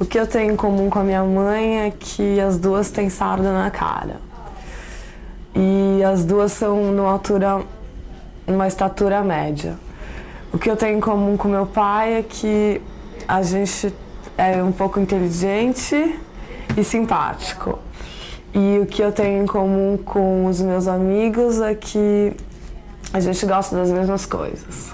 O que eu tenho em comum com a minha mãe é que as duas têm sarda na cara. E as duas são numa altura, numa estatura média. O que eu tenho em comum com meu pai é que a gente é um pouco inteligente e simpático. E o que eu tenho em comum com os meus amigos é que a gente gosta das mesmas coisas.